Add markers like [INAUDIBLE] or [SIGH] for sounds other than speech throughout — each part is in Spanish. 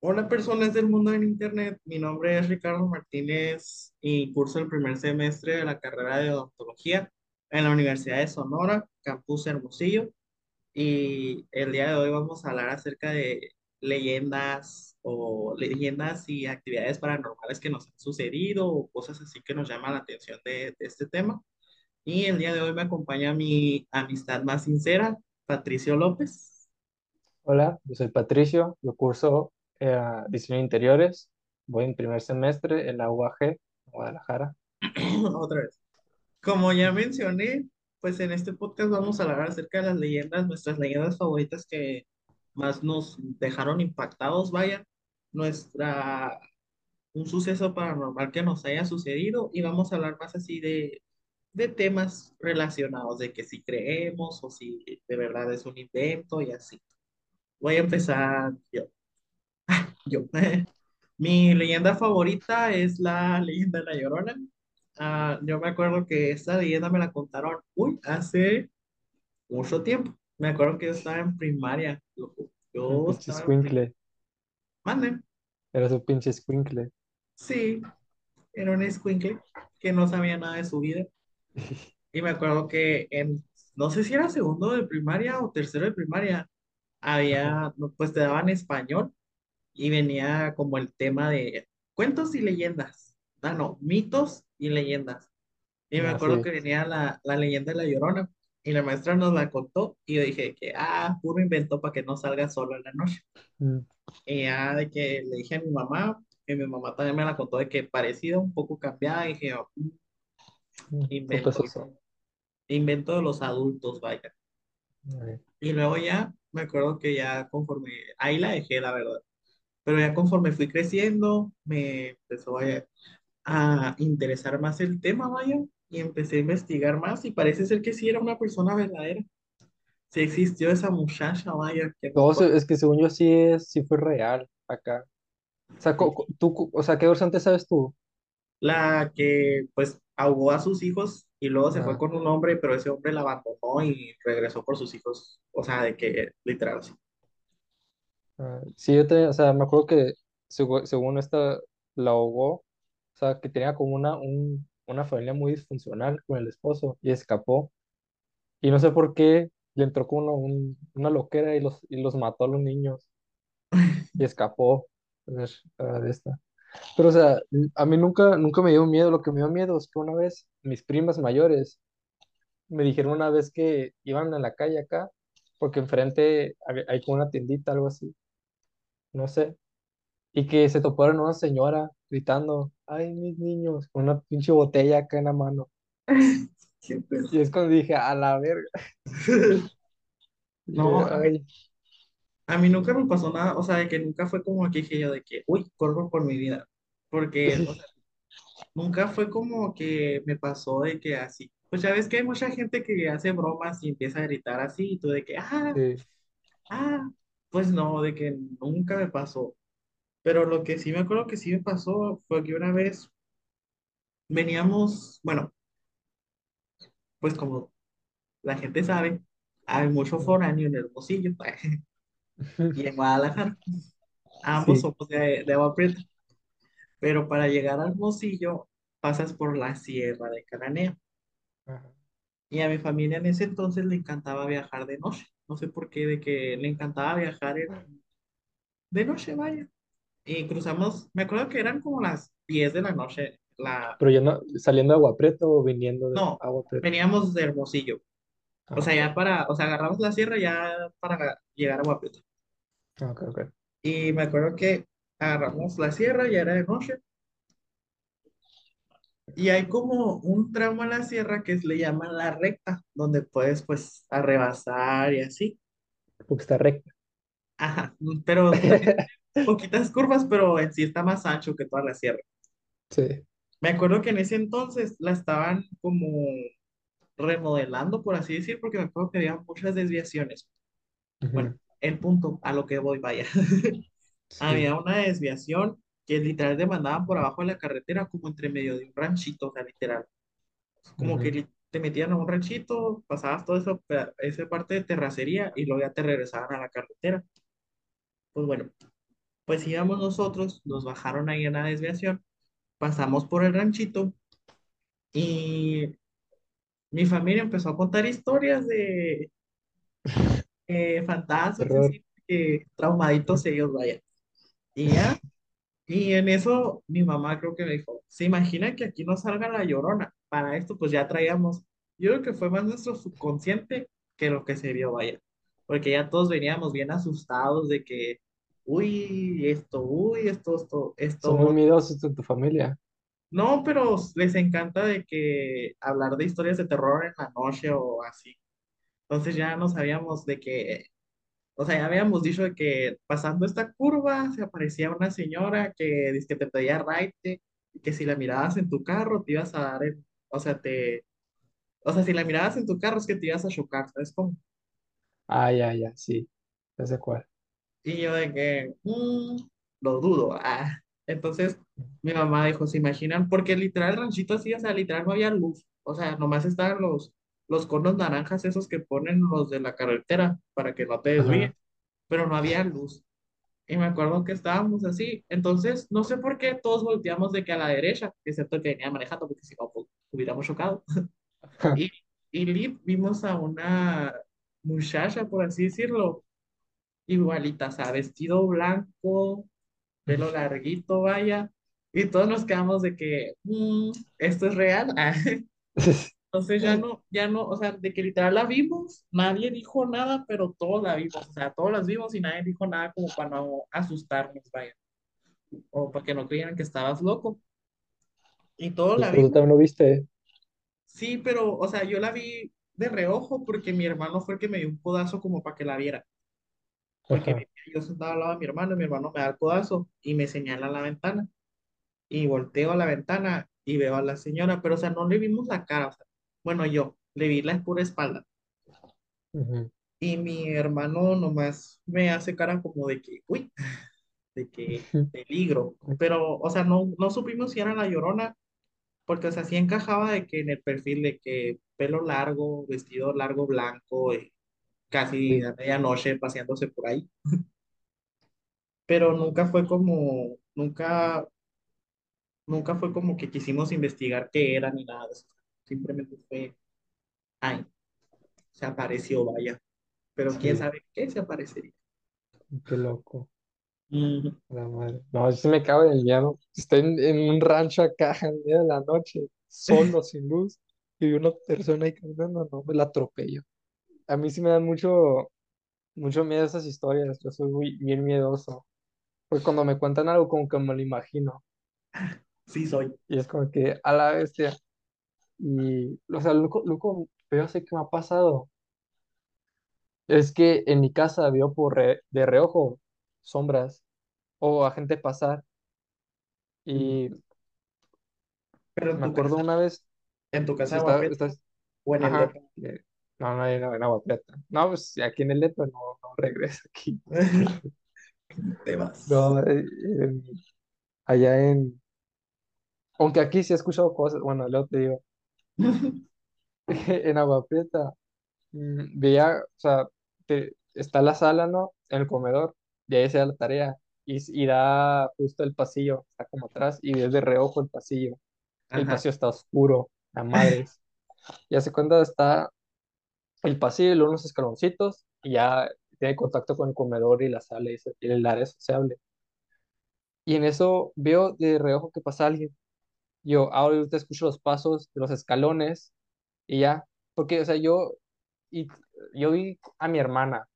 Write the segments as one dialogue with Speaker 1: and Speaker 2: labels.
Speaker 1: Hola personas del mundo en Internet, mi nombre es Ricardo Martínez y curso el primer semestre de la carrera de odontología en la Universidad de Sonora, Campus Hermosillo, y el día de hoy vamos a hablar acerca de leyendas o leyendas y actividades paranormales que nos han sucedido o cosas así que nos llaman la atención de, de este tema. Y el día de hoy me acompaña mi amistad más sincera, Patricio López.
Speaker 2: Hola, yo soy Patricio, yo curso eh, diseño de interiores, voy en primer semestre en la UAG, Guadalajara. [CLEARS THROAT]
Speaker 1: Otra vez. Como ya mencioné, pues en este podcast vamos a hablar acerca de las leyendas, nuestras leyendas favoritas que más nos dejaron impactados, vaya, nuestra, un suceso paranormal que nos haya sucedido y vamos a hablar más así de, de temas relacionados, de que si creemos o si de verdad es un invento y así. Voy a empezar yo. Yo. [LAUGHS] Mi leyenda favorita es la [LAUGHS] leyenda de La Llorona. Ah, yo me acuerdo que esta leyenda me la contaron, uy, hace mucho tiempo. Me acuerdo que yo estaba en primaria. loco.
Speaker 2: Un
Speaker 1: Yo
Speaker 2: pinche escuincle,
Speaker 1: Mande.
Speaker 2: eres un pinche escuincle.
Speaker 1: Sí, era un escuincle que no sabía nada de su vida. [LAUGHS] Y me acuerdo que en, no sé si era segundo de primaria o tercero de primaria, había, pues te daban español y venía como el tema de cuentos y leyendas. Ah, no, mitos y leyendas. Y me
Speaker 2: Ah,
Speaker 1: acuerdo
Speaker 2: sí.
Speaker 1: que venía la, la leyenda de la Llorona y la maestra nos la contó y yo dije que, ah, puro invento para que no salga solo en la noche.
Speaker 2: Mm,
Speaker 1: Y ya de que le dije a mi mamá, y mi mamá también me la contó de que parecida, un poco cambiada, y dije, yo, "Mm,
Speaker 2: mm,
Speaker 1: invento, invento de los adultos, vaya. Y luego ya me acuerdo que ya conforme, ahí la dejé, la verdad. Pero ya conforme fui creciendo, me empezó a, a interesar más el tema, vaya, y empecé a investigar más y parece ser que sí era una persona verdadera. Sí existió esa muchacha, vaya, que no fue
Speaker 2: es que según yo sí es, sí fue real acá. O sea, tú, o sea, ¿qué versión sabes tú?
Speaker 1: la que pues ahogó a sus hijos y luego se fue
Speaker 2: Ah,
Speaker 1: con un hombre, pero ese hombre la abandonó y regresó por sus hijos. O sea, de que literal.
Speaker 2: Ah, sí, yo te, o sea, me acuerdo que segu- según esta la ahogó, o sea, que tenía como una, un- una familia muy disfuncional con el esposo y escapó. Y no sé por qué le entró con una, un- una loquera y los, y los mató a los niños [LAUGHS] y escapó ah, de esta. Pero, o sea, a mí nunca, nunca me dio miedo. Lo que me dio miedo es que una vez mis primas mayores me dijeron una vez que iban a la calle acá, porque enfrente hay como una tiendita, algo así, no sé, y que se toparon una señora gritando, ay, mis niños, con una pinche botella acá en la mano. [LAUGHS]
Speaker 1: Qué pedo.
Speaker 2: Y es cuando dije, a la verga. [LAUGHS]
Speaker 1: No, a mí,
Speaker 2: ay,
Speaker 1: a mí nunca me pasó nada, o sea, de que nunca fue como que dije yo de que, uy, corro por mi vida, porque, o sea, [LAUGHS] nunca fue como que me pasó de que así, pues ya ves que hay mucha gente que hace bromas y empieza a gritar así, y tú de que, ah,
Speaker 2: sí.
Speaker 1: ah, pues no, de que nunca me pasó. Pero lo que sí me acuerdo que sí me pasó fue que una vez veníamos, bueno, pues como la gente sabe, hay mucho foráneo en Hermosillo [LAUGHS] y en Guadalajara. Ambos
Speaker 2: Sí.
Speaker 1: somos de, de Agua Prieta, pero para llegar a Hermosillo pasas por la Sierra de Cananea.
Speaker 2: Ajá.
Speaker 1: Y a mi familia en ese entonces le encantaba viajar de noche. No sé por qué, de que le encantaba viajar en- de noche, vaya. Y cruzamos, me acuerdo que eran como las 10 de la noche. La,
Speaker 2: Pero yo no, saliendo de Agua Prieta o viniendo de
Speaker 1: no,
Speaker 2: Agua Prieta.
Speaker 1: veníamos de Hermosillo. O
Speaker 2: Ah,
Speaker 1: sea,
Speaker 2: ok.
Speaker 1: ya para, o sea, agarramos la sierra ya para llegar a Guapitos.
Speaker 2: Ah, Ok, ok.
Speaker 1: Y me acuerdo que agarramos la sierra, ya era de noche, y hay como un tramo a la sierra que le llaman la recta, donde puedes pues arrebasar y así.
Speaker 2: Porque está recta.
Speaker 1: Ajá, pero [LAUGHS] poquitas curvas, pero en sí está más ancho que toda la sierra.
Speaker 2: Sí.
Speaker 1: Me acuerdo que en ese entonces la estaban como remodelando, por así decir, porque me acuerdo que había muchas desviaciones. Bueno, el punto a lo que voy, vaya. [LAUGHS]
Speaker 2: Sí.
Speaker 1: había una desviación que literal te mandaban por abajo de la carretera como entre medio de un ranchito, o sea, literal. Como que
Speaker 2: Ujú.
Speaker 1: li- te metían a un ranchito, pasabas toda esa, esa parte de terracería y luego ya te regresaban a la carretera. Pues bueno, Pues íbamos nosotros, nos bajaron ahí en la desviación, pasamos por el ranchito y mi familia empezó a contar historias de eh, fantasmas, así, que traumaditos ellos, vaya. Y ya, y en eso mi mamá creo que me dijo, ¿se imagina que aquí no salga la llorona? Para esto pues ya traíamos, yo creo que fue más nuestro subconsciente que lo que se vio, vaya. Porque ya todos veníamos bien asustados de que, uy, esto, uy, esto, esto,
Speaker 2: Son muy
Speaker 1: esto.
Speaker 2: miedosos en tu familia.
Speaker 1: No, pero les encanta de que hablar de historias de terror en la noche o así. Entonces ya no sabíamos de que o sea, ya habíamos dicho de que pasando esta curva se aparecía una señora que que te pedía raite y que si la mirabas en tu carro te ibas a dar, en- o sea, te, o sea, si la mirabas en tu carro es que te ibas a chocar, ¿sabes cómo?
Speaker 2: Ah, ya, ya, sí. Ya sé cuál.
Speaker 1: Y yo de que, "Mm, lo dudo. Ah. Entonces mi mamá dijo, ¿se imaginan? Porque literal el ranchito así, o sea, literal no había luz, o sea, nomás estaban los, los conos naranjas esos que ponen los de la carretera para que no te desvíes,
Speaker 2: Ajá.
Speaker 1: pero no había luz. Y me acuerdo que estábamos así. Entonces, no sé por qué todos volteamos de que a la derecha, excepto que venía manejando, porque si no, pues, hubiéramos chocado. Y, y lit, vimos a una muchacha, por así decirlo, igualita, o sea, vestido blanco, pelo larguito, vaya. Y todos nos quedamos de que, "Mm, ¿esto es real? [LAUGHS] [LAUGHS] Entonces ya no, ya no, o sea, de que literal la vimos, nadie dijo nada, pero todos la vimos, o sea, todos las vimos y nadie dijo nada como para no asustarnos, vaya. o para que no creyeran que estabas loco. Y todos
Speaker 2: Pues,
Speaker 1: la
Speaker 2: pero tú
Speaker 1: vimos.
Speaker 2: también lo viste.
Speaker 1: Sí, pero, o sea, yo la vi de reojo porque mi hermano fue el que me dio un codazo como para que la viera. Porque
Speaker 2: Ajá.
Speaker 1: yo sentado al lado de mi hermano y mi hermano me da el codazo y me señala a la ventana. Y volteo a la ventana y veo a la señora, pero, o sea, no le vimos la cara. o sea, bueno, yo le vi la pura espalda.
Speaker 2: Ujú.
Speaker 1: Y mi hermano nomás me hace cara como de que, uy, [LAUGHS] de que [LAUGHS] peligro. Pero, o sea, no, no supimos si era la llorona Porque, o sea, sí encajaba de que en el perfil de que pelo largo, vestido largo blanco, eh, casi a medianoche paseándose por ahí. [LAUGHS] Pero nunca fue como, nunca, nunca fue como que quisimos investigar qué era ni nada de eso. Simplemente fue, ay, se apareció, vaya. Pero quién
Speaker 2: Sí.
Speaker 1: sabe qué se aparecería.
Speaker 2: Qué loco.
Speaker 1: Ujú.
Speaker 2: La madre. No, yo sí me cago en el miedo. Estoy en, en un rancho acá [LAUGHS] en medio de la noche, solo, sin luz, y vi una persona ahí caminando, no, me la atropello. A mí sí me dan mucho, mucho miedo esas historias. Yo soy muy, bien miedoso. Porque cuando me cuentan algo, como que me lo imagino.
Speaker 1: Sí soy.
Speaker 2: Y es como que a la bestia. Y, o sea, lo lo feo sé que me ha pasado es que en mi casa veo por re- de reojo sombras o a gente pasar.
Speaker 1: Ujú.
Speaker 2: Y
Speaker 1: Pero
Speaker 2: me acuerdo
Speaker 1: casa,
Speaker 2: una vez,
Speaker 1: en tu casa
Speaker 2: está,
Speaker 1: o en el depa.
Speaker 2: eh, no, no hay no, en Agua Prieta. No, pues aquí en el Leto no, no regresa aquí. [LAUGHS]
Speaker 1: Te vas.
Speaker 2: No, eh, allá en, aunque aquí sí he escuchado cosas, bueno, luego te digo, [LAUGHS] en Agua Prieta, mm, veía, o sea, te- está la sala, ¿no? En el comedor, y ahí se da la tarea, y, s- y da justo el pasillo, está como atrás, y ves de reojo el pasillo. El
Speaker 1: Ajá.
Speaker 2: pasillo está oscuro, a madres. Y hace cuenta está el pasillo y luego unos escaloncitos y ya tiene contacto con el comedor y la sala y, se- y el área sociable. Y en eso veo de reojo que pasa alguien. Yo ahora te escucho los pasos de los escalones y ya, porque, o sea, yo, y, yo vi a mi hermana,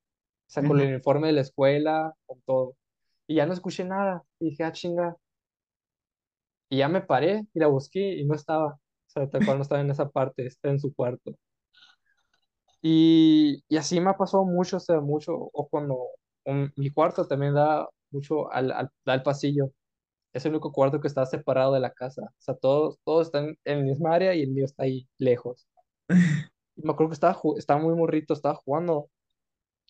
Speaker 2: o sea, con el uniforme de la escuela, con todo, y ya no escuché nada. Y dije, ah, chinga. Y ya me paré y la busqué y no estaba. O sea, tal cual no estaba en esa parte, está en su cuarto. Y, y así me ha pasado mucho, o sea, mucho, o cuando un- mi cuarto también da mucho al, al, da al pasillo. Es el único cuarto que está separado de la casa. O sea, todos, todos están en la misma área y el mío está ahí lejos. Y me acuerdo que estaba, estaba muy morrito, estaba jugando.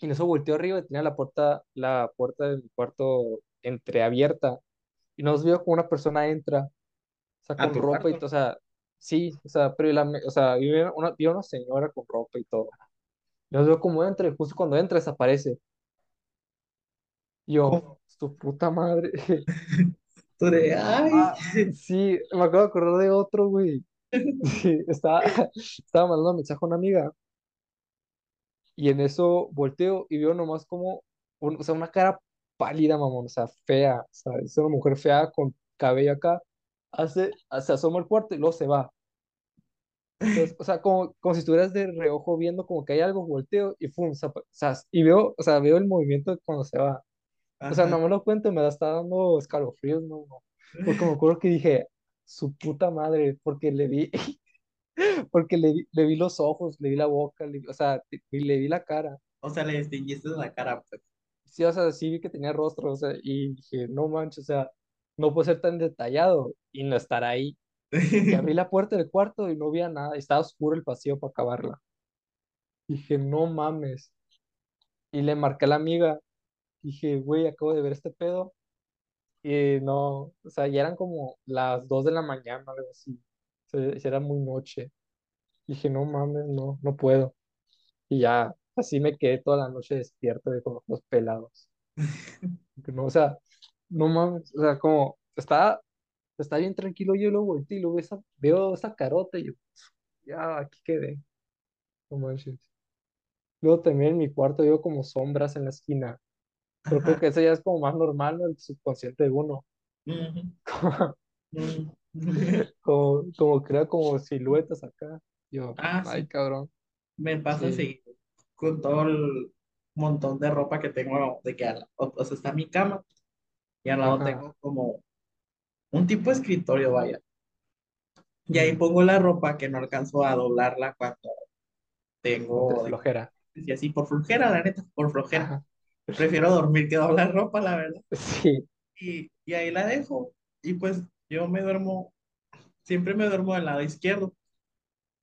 Speaker 2: Y en eso volteó arriba y tenía la puerta, la puerta de mi cuarto entreabierta. Y nos vio como una persona entra, o sea, con ropa y
Speaker 1: cuarto.
Speaker 2: todo. O sea, sí, o sea, pero la, o sea, vi una, vi una señora con ropa y todo. Nos veo como entra y justo cuando entra desaparece. Y yo,
Speaker 1: Como
Speaker 2: su puta madre. [LAUGHS]
Speaker 1: tú de, ay,
Speaker 2: Ah, sí, me acabo de acordar de otro, güey. [LAUGHS] Sí, estaba, estaba mandando un mensaje a una amiga y en eso volteo y veo nomás como, un- o sea, una cara pálida, mamón, o sea, fea, sea, es una mujer fea con cabello acá, hace, se asoma al cuarto y luego se va. Entonces, o sea, como, como si estuvieras de reojo viendo como que hay algo, volteo y pum, o sea, y veo, o sea, veo el movimiento cuando se va. O sea, no me lo cuento, me da, está dando escalofríos, no, no. Porque me acuerdo que dije, su puta madre, porque le vi, [LAUGHS] porque le, vi- le vi los ojos, le vi la boca, le o sea, le vi la cara.
Speaker 1: O sea, le distinguiste la cara, pues.
Speaker 2: Sí, o sea, sí vi que tenía rostro, o sea, y dije, no manches, o sea, no puede ser tan detallado y no estar ahí. Y abrí la puerta del cuarto y no había nada, estaba oscuro el pasillo para acabarla. Dije, no mames. Y le marqué a la amiga, dije, güey, acabo de ver este pedo. Y no, o sea, ya eran como las 2 de la mañana, algo así. O sea, ya era muy noche. Dije, no mames, no, no puedo. Y ya, así me quedé toda la noche despierto de con los ojos pelados. [LAUGHS] No, o sea, no mames, o sea, como estaba, estaba bien tranquilo, yo lo volteé y luego esa, veo esa carota y yo, ya, aquí quedé. No manches. Luego también en mi cuarto veo como sombras en la esquina. Pero creo que eso ya es como más normal, ¿no? El subconsciente de uno. [LAUGHS] Como, como crea como siluetas acá. Yo,
Speaker 1: Ah,
Speaker 2: ay,
Speaker 1: sí.
Speaker 2: cabrón.
Speaker 1: Me pasa
Speaker 2: Sí.
Speaker 1: así con todo el montón de ropa que tengo de que al- o, o sea, está mi cama y al lado
Speaker 2: Ajá.
Speaker 1: tengo como un tipo de escritorio, vaya. Y ahí pongo la ropa que no alcanzo a doblarla cuando tengo de
Speaker 2: flojera.
Speaker 1: y así por flojera, la neta, por flojera.
Speaker 2: Ajá. [LAUGHS]
Speaker 1: Prefiero dormir que doblar ropa, la verdad.
Speaker 2: Sí.
Speaker 1: Y, y ahí la dejo. Y pues yo me duermo, siempre me duermo del lado izquierdo,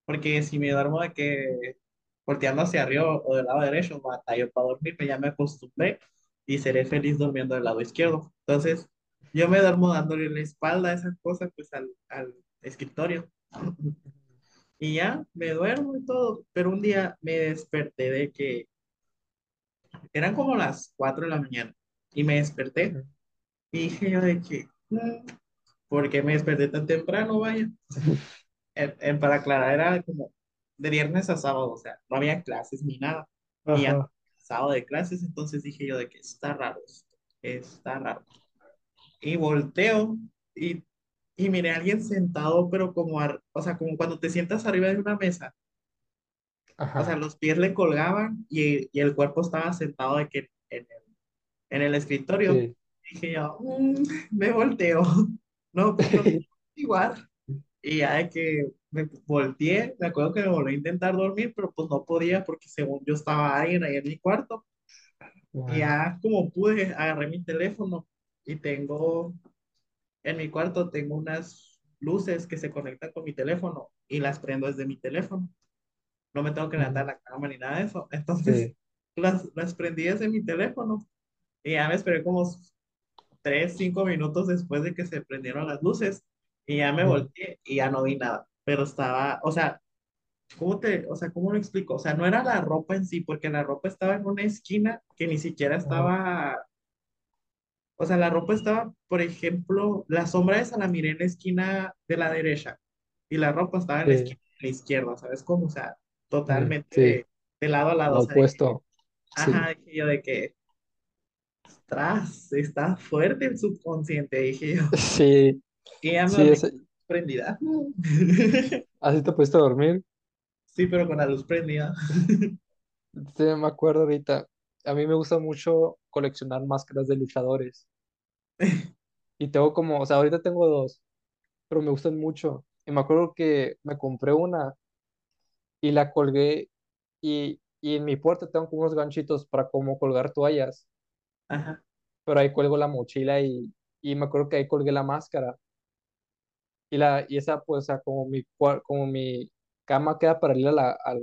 Speaker 1: porque si me duermo de que volteando hacia arriba o del lado derecho, batallo para dormirme, ya me acostumbré y seré feliz durmiendo del lado izquierdo. Entonces, yo me duermo dándole la espalda a esas cosas, pues al, al escritorio. [LAUGHS] Y ya me duermo y todo, pero un día me desperté de que eran como las 4 de la mañana y me desperté y dije yo de que, "Mm, ¿por qué me desperté tan temprano? Vaya, [LAUGHS] En- en- para aclarar, era como de viernes a sábado, o sea, no había clases ni nada.
Speaker 2: Ajá.
Speaker 1: sábado de clases, entonces dije yo de que está raro esto, está raro. Y volteo y, y miré a alguien sentado, pero como, ar- o sea, como cuando te sientas arriba de una mesa, o sea,
Speaker 2: Ajá.
Speaker 1: los pies le colgaban y, y el cuerpo estaba sentado de que en el, en el escritorio.
Speaker 2: Sí.
Speaker 1: Dije yo, "Mm", me volteo, [LAUGHS] no, no, [LAUGHS] igual. Y ya de que me volteé, me acuerdo que me volví a intentar dormir, pero pues no podía porque según yo estaba alguien ahí en mi cuarto. Y
Speaker 2: Ajá.
Speaker 1: ya como pude, agarré mi teléfono y tengo, en mi cuarto tengo unas luces que se conectan con mi teléfono y las prendo desde mi teléfono. No me tengo que levantar la cama ni nada de eso. [LAUGHS] Entonces
Speaker 2: Sí.
Speaker 1: las, las prendí desde mi teléfono y ya me esperé como tres, cinco minutos después de que se prendieron las luces y ya me volteé y ya no vi nada. Pero estaba, o sea, ¿cómo te, o sea, cómo lo explico? O sea, no era la ropa en sí, porque la ropa estaba en una esquina que ni siquiera estaba, o sea, la ropa estaba, por ejemplo, la sombra esa la miré en la esquina de la derecha y la ropa estaba en la
Speaker 2: Sí.
Speaker 1: esquina de la izquierda, ¿sabes cómo? O sea, totalmente
Speaker 2: Sí.
Speaker 1: de, de lado a lado,
Speaker 2: Lo
Speaker 1: o sea, de que,
Speaker 2: opuesto.
Speaker 1: ajá,
Speaker 2: Sí.
Speaker 1: dije yo de que, tras, está fuerte el subconsciente, dije yo, [LAUGHS]
Speaker 2: Sí.
Speaker 1: y ya me
Speaker 2: Sí, ese-
Speaker 1: prendida. [LAUGHS]
Speaker 2: así te pudiste dormir.
Speaker 1: Sí, pero con la luz prendida. [LAUGHS]
Speaker 2: Sí, me acuerdo ahorita. A mí me gusta mucho coleccionar máscaras de luchadores. Y tengo como, o sea, ahorita tengo dos, pero me gustan mucho. Y me acuerdo que me compré una y la colgué y, y en mi puerta tengo como unos ganchitos para como colgar toallas,
Speaker 1: Ajá,
Speaker 2: pero ahí cuelgo la mochila y, y me acuerdo que ahí colgué la máscara. Y, la, y esa, pues, o sea, como mi, como mi cama queda paralela a la,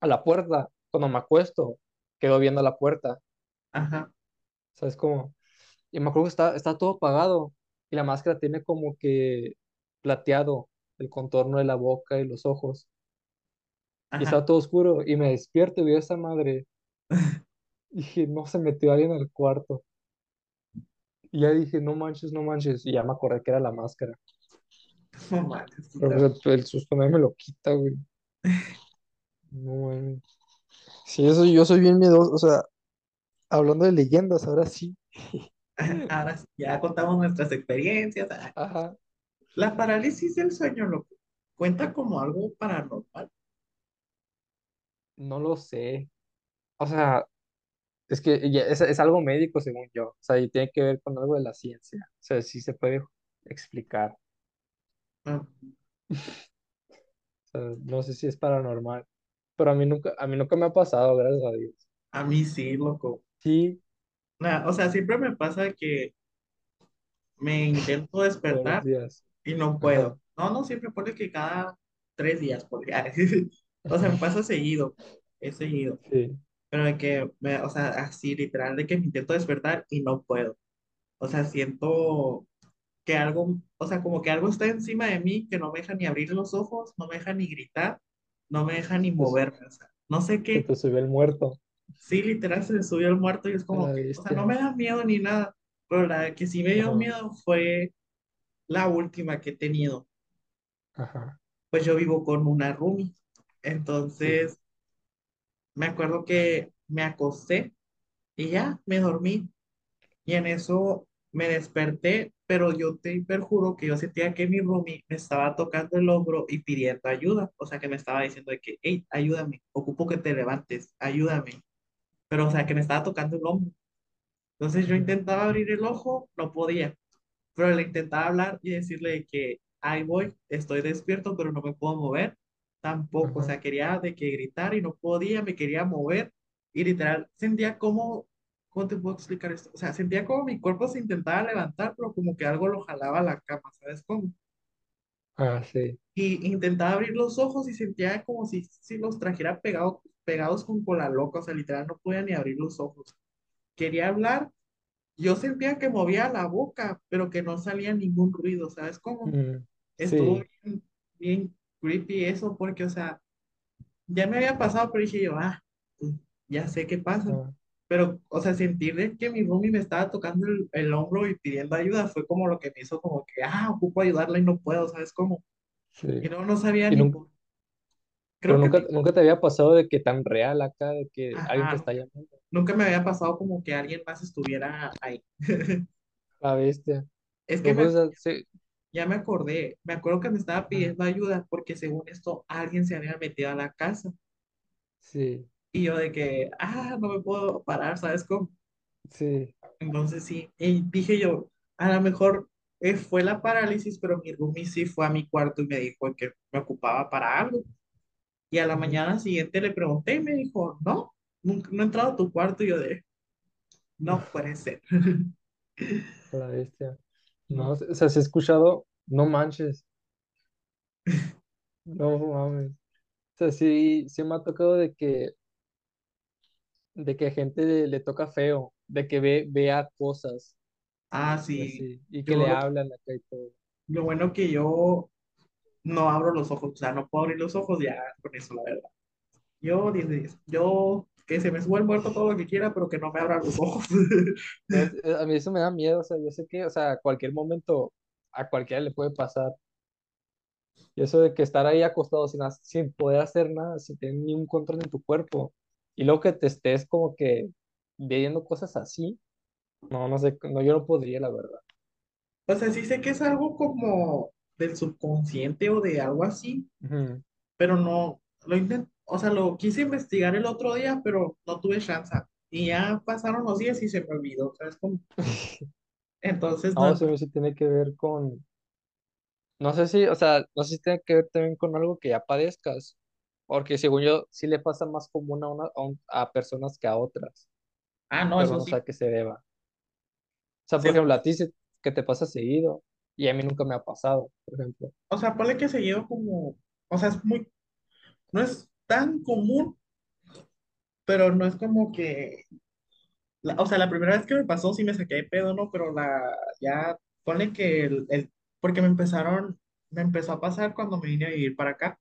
Speaker 2: a la puerta, cuando me acuesto, quedo viendo la puerta.
Speaker 1: ajá,
Speaker 2: ¿Sabes cómo? Y me acuerdo que está, está todo apagado y la máscara tiene como que plateado el contorno de la boca y los ojos. Y está
Speaker 1: ajá.
Speaker 2: todo oscuro y me despierto y veo a esa madre [LAUGHS] Dije, no se metió alguien al cuarto. Y ya dije, no manches, no manches. Y ya me acordé que era la máscara.
Speaker 1: No manches,
Speaker 2: Pero el, susto me lo quita, güey. [LAUGHS] No, mames. Sí, eso yo soy bien miedoso. O sea, hablando de leyendas, ahora sí. [LAUGHS]
Speaker 1: Ahora sí, ya contamos nuestras experiencias. Ah,
Speaker 2: Ajá,
Speaker 1: La parálisis del sueño, loco, cuenta como algo paranormal.
Speaker 2: No lo sé. O sea, es que ya es, es algo médico, según yo. O sea, y tiene que ver con algo de la ciencia. O sea, sí se puede explicar.
Speaker 1: Ah, [LAUGHS]
Speaker 2: O sea, no sé si es paranormal. Pero a mí nunca, a mí nunca me ha pasado, gracias a Dios.
Speaker 1: A mí sí, loco.
Speaker 2: Sí,
Speaker 1: Nah, o sea, siempre me pasa que me intento despertar
Speaker 2: días.
Speaker 1: y no puedo. No, no, siempre pone que cada tres días, porque, [LAUGHS] [LAUGHS] o sea, me pasa seguido, es seguido.
Speaker 2: sí.
Speaker 1: Pero de que, me- o sea, así literal, de que me intento despertar y no puedo. O sea, siento que algo, o sea, como que algo está encima de mí que no me deja ni abrir los ojos, no me deja ni gritar, no me deja ni
Speaker 2: Se,
Speaker 1: moverme, o sea, no sé
Speaker 2: se
Speaker 1: qué.
Speaker 2: te subió el muerto.
Speaker 1: Sí, literal se le subió el muerto y es como
Speaker 2: la
Speaker 1: que, o sea, no me da miedo ni nada, pero la que sí me dio
Speaker 2: Ajá,
Speaker 1: miedo fue la última que he tenido.
Speaker 2: ajá,
Speaker 1: Pues yo vivo con una roomie,
Speaker 2: sí.
Speaker 1: entonces me acuerdo que me acosté y ya me dormí y en eso me desperté, pero yo te perjuro que yo sentía que mi roomie me estaba tocando el hombro y pidiendo ayuda, o sea, que me estaba diciendo de que, hey, ayúdame, ocupo que te levantes, ayúdame, pero o sea, que me estaba tocando el hombro. Entonces yo intentaba abrir el ojo, no podía. pero le intentaba hablar y decirle que ahí voy, estoy despierto, pero no me puedo mover. Tampoco, o sea, quería de que gritar y no podía, me quería mover y literal sentía como, ¿cómo te puedo explicar esto? O sea, sentía como mi cuerpo se intentaba levantar, pero como que algo lo jalaba a la cama, ¿sabes cómo?
Speaker 2: ah, sí.
Speaker 1: Y intentaba abrir los ojos y sentía como si, si los trajera pegados, pegados con cola loca, o sea, literal no podía ni abrir los ojos. Quería hablar, yo sentía que movía la boca, pero que no salía ningún ruido, ¿sabes cómo?
Speaker 2: Mm,
Speaker 1: estuvo
Speaker 2: sí.
Speaker 1: bien, bien creepy eso, porque, o sea, ya me había pasado, pero dije yo, ah, pues, ya sé qué pasa.
Speaker 2: Ajá,
Speaker 1: Pero, o sea, sentir que mi roomie me estaba tocando el, el hombro y pidiendo ayuda fue como lo que me hizo como que, ah, ocupo ayudarla y no puedo, ¿sabes cómo? Y
Speaker 2: sí.
Speaker 1: no, no sabía
Speaker 2: Y
Speaker 1: ni
Speaker 2: nunca,
Speaker 1: por,
Speaker 2: pero
Speaker 1: creo que,
Speaker 2: nunca, nunca te había pasado de que tan real acá, de que alguien te
Speaker 1: ajá,
Speaker 2: está
Speaker 1: nunca,
Speaker 2: llamando.
Speaker 1: nunca me había pasado como que alguien más estuviera ahí. [LAUGHS]
Speaker 2: La bestia.
Speaker 1: Es que
Speaker 2: No,
Speaker 1: me,
Speaker 2: pues, sí,
Speaker 1: ya me acordé, me acuerdo que me estaba pidiendo ayuda porque según esto alguien se había metido a la casa.
Speaker 2: sí,
Speaker 1: Y yo de que, ah, no me puedo parar, ¿sabes cómo?
Speaker 2: sí.
Speaker 1: Entonces sí, y dije yo, a lo mejor eh, fue la parálisis, pero mi roomie sí fue a mi cuarto y me dijo que me ocupaba para algo. Y a la mañana siguiente le pregunté y me dijo, no, nunca, no he entrado a tu cuarto. Y yo de, no puede ser. [LAUGHS]
Speaker 2: La bestia. No, o sea, si he escuchado, no manches, no mames. O sea, sí, sí me ha tocado de que, de que gente le, le toca feo, de que ve, vea cosas
Speaker 1: Ah, sí,
Speaker 2: así, y que
Speaker 1: yo
Speaker 2: le hablan acá y todo.
Speaker 1: lo bueno que yo no abro los ojos, o sea, no puedo abrir los ojos ya con eso, la verdad. Yo, 10 de 10. Yo, que se me suba el muerto todo lo que quiera, pero que no me abra los ojos. [LAUGHS] [LAUGHS]
Speaker 2: A mí eso me da miedo, o sea, yo sé que, o sea, a cualquier momento a cualquiera le puede pasar. Y eso de que estar ahí acostado sin, sin poder hacer nada, sin tener ni un control en tu cuerpo, y luego que te estés como que viendo cosas así, no, no sé, no, yo no podría, la verdad.
Speaker 1: O sea, sí sé que es algo como del subconsciente o de algo así, pero no, lo o sea, lo quise investigar el otro día, pero no tuve chance. Y ya pasaron los días y se me olvidó, ¿sabes cómo? [LAUGHS] Entonces,
Speaker 2: No,
Speaker 1: no,
Speaker 2: eso sí tiene que ver con, no sé si, o sea, no sé si tiene que ver también con algo que ya padezcas, porque según yo, sí le pasa más común a, una, a, un- a personas que a otras,
Speaker 1: ah, no,
Speaker 2: pero
Speaker 1: eso
Speaker 2: no sé
Speaker 1: sí.
Speaker 2: a qué se deba. O sea, por
Speaker 1: Se-
Speaker 2: ejemplo, a ti sí que te pasa seguido, y a mí nunca me ha pasado, por ejemplo.
Speaker 1: o sea, ponle que se lleva como, o sea, es muy, no es tan común, pero no es como que, la- o sea, la primera vez que me pasó sí me saqué de pedo, ¿no? Pero la, ya, ponle que el, el- porque me empezaron, me empezó a pasar cuando me vine a vivir para acá.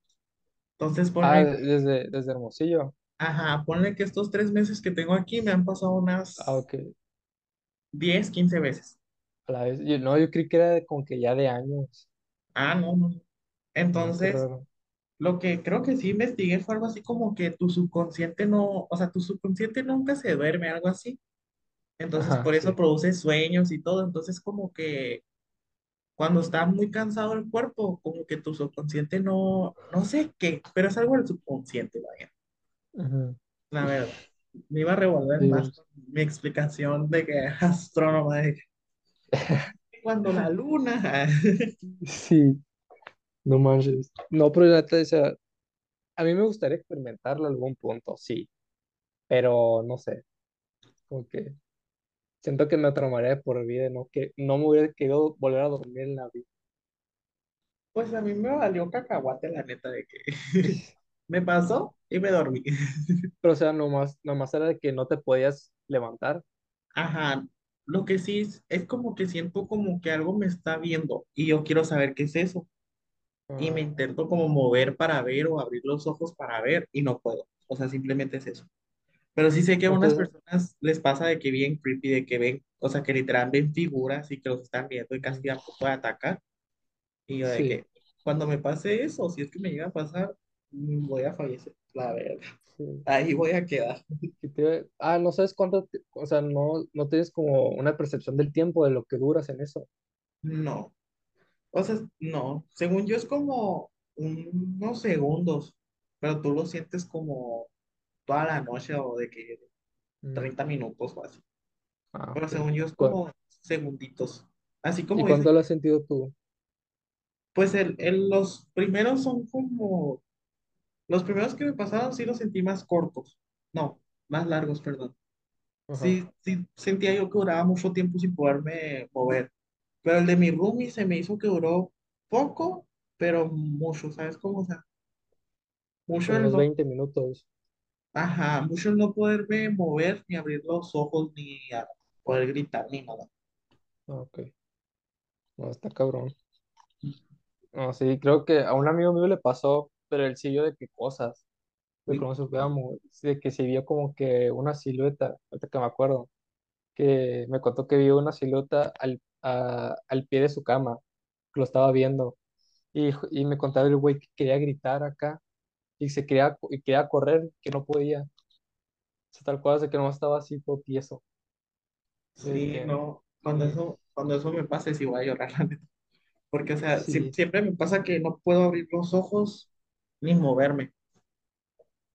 Speaker 1: Entonces,
Speaker 2: Ah,
Speaker 1: ponle
Speaker 2: desde, desde Hermosillo.
Speaker 1: Ajá, ponle que estos tres meses que tengo aquí me han pasado
Speaker 2: Ah,
Speaker 1: unas
Speaker 2: ok.
Speaker 1: 10 15 veces.
Speaker 2: A la vez. Yo, no, yo creí que era de- como que ya de años.
Speaker 1: Ah, no, no.
Speaker 2: Qué
Speaker 1: Entonces. Lo que creo que sí investigué fue algo así como que tu subconsciente no, o sea, tu subconsciente nunca se duerme, algo así. Entonces,
Speaker 2: Ajá,
Speaker 1: por eso
Speaker 2: sí.
Speaker 1: produce sueños y todo. Entonces, como que cuando está muy cansado el cuerpo, como que tu subconsciente no, no sé qué, pero es algo del subconsciente, vaya,
Speaker 2: Ujú.
Speaker 1: la verdad. Me iba a revolver
Speaker 2: Sí,
Speaker 1: más mi explicación de que [LAUGHS] astrónoma, de [LAUGHS] cuando la luna, [LAUGHS]
Speaker 2: sí, no manches. No, pero la neta, o sea, a mí me gustaría experimentarlo a algún punto, sí, pero no sé, como que siento que me traumaría de por vida, no que no me hubiera querido volver a dormir en la vida.
Speaker 1: pues a mí me valió cacahuate la neta de que [LAUGHS] [LAUGHS] me pasó y me dormí. [LAUGHS]
Speaker 2: Pero o sea, nomás, nomás era de que no te podías levantar.
Speaker 1: Ajá, lo que sí es, es como que siento como que algo me está viendo y yo quiero saber qué es eso. Y me
Speaker 2: Ah,
Speaker 1: intento como mover para ver o abrir los ojos para ver y no puedo. O sea, simplemente es eso. Pero sí sé que a unas personas les pasa de que bien creepy, de que ven, o sea, que literal ven figuras y que los están viendo y casi a punto de atacar. Y yo de
Speaker 2: sí,
Speaker 1: que cuando me pase eso, si es que me llega a pasar, mm, voy a fallecer, la verdad.
Speaker 2: sí.
Speaker 1: Ahí voy a quedar. [LAUGHS]
Speaker 2: Ah, no sabes cuánto, o sea, no, no tienes como una percepción del tiempo de lo que duras en eso.
Speaker 1: No. O sea, no. Según yo es como unos segundos, pero tú lo sientes como toda la noche o de que
Speaker 2: Mm,
Speaker 1: 30 minutos o así.
Speaker 2: Ah,
Speaker 1: Pero según yo es
Speaker 2: ¿Cu-
Speaker 1: como segunditos. Así
Speaker 2: ¿Y
Speaker 1: como dice,
Speaker 2: cuándo lo has sentido tú?
Speaker 1: pues el, el- los primeros son como, los primeros que me pasaron sí los sentí más cortos. No, más largos, perdón.
Speaker 2: Ajá.
Speaker 1: Sí, sí, sentía yo que duraba mucho tiempo sin poderme mover. Pero el de mi roomie se me hizo que duró poco, pero mucho, ¿sabes cómo? O sea, mucho el
Speaker 2: unos
Speaker 1: no,
Speaker 2: 20 minutos.
Speaker 1: ajá, mucho el no poderme mover, ni abrir los ojos, ni a poder gritar, ni nada.
Speaker 2: Ah, ok. No, está cabrón. No, sí, creo que a un amigo mío le pasó, pero él sí vio de qué cosas, de cómo se veamos, de que sí vio como que una silueta, ahorita que me acuerdo, que me contó que vio una silueta al, a- al pie de su cama, que lo estaba viendo, y, y me contaba el güey que quería gritar acá, y se quería, y quería correr, que no podía, o sea, tal cual, de que no estaba así todo tieso,
Speaker 1: sí, no, cuando eso, cuando eso me pase, sí voy a llorar, la neta. Porque, o sea, siempre me pasa que no puedo abrir los ojos ni moverme.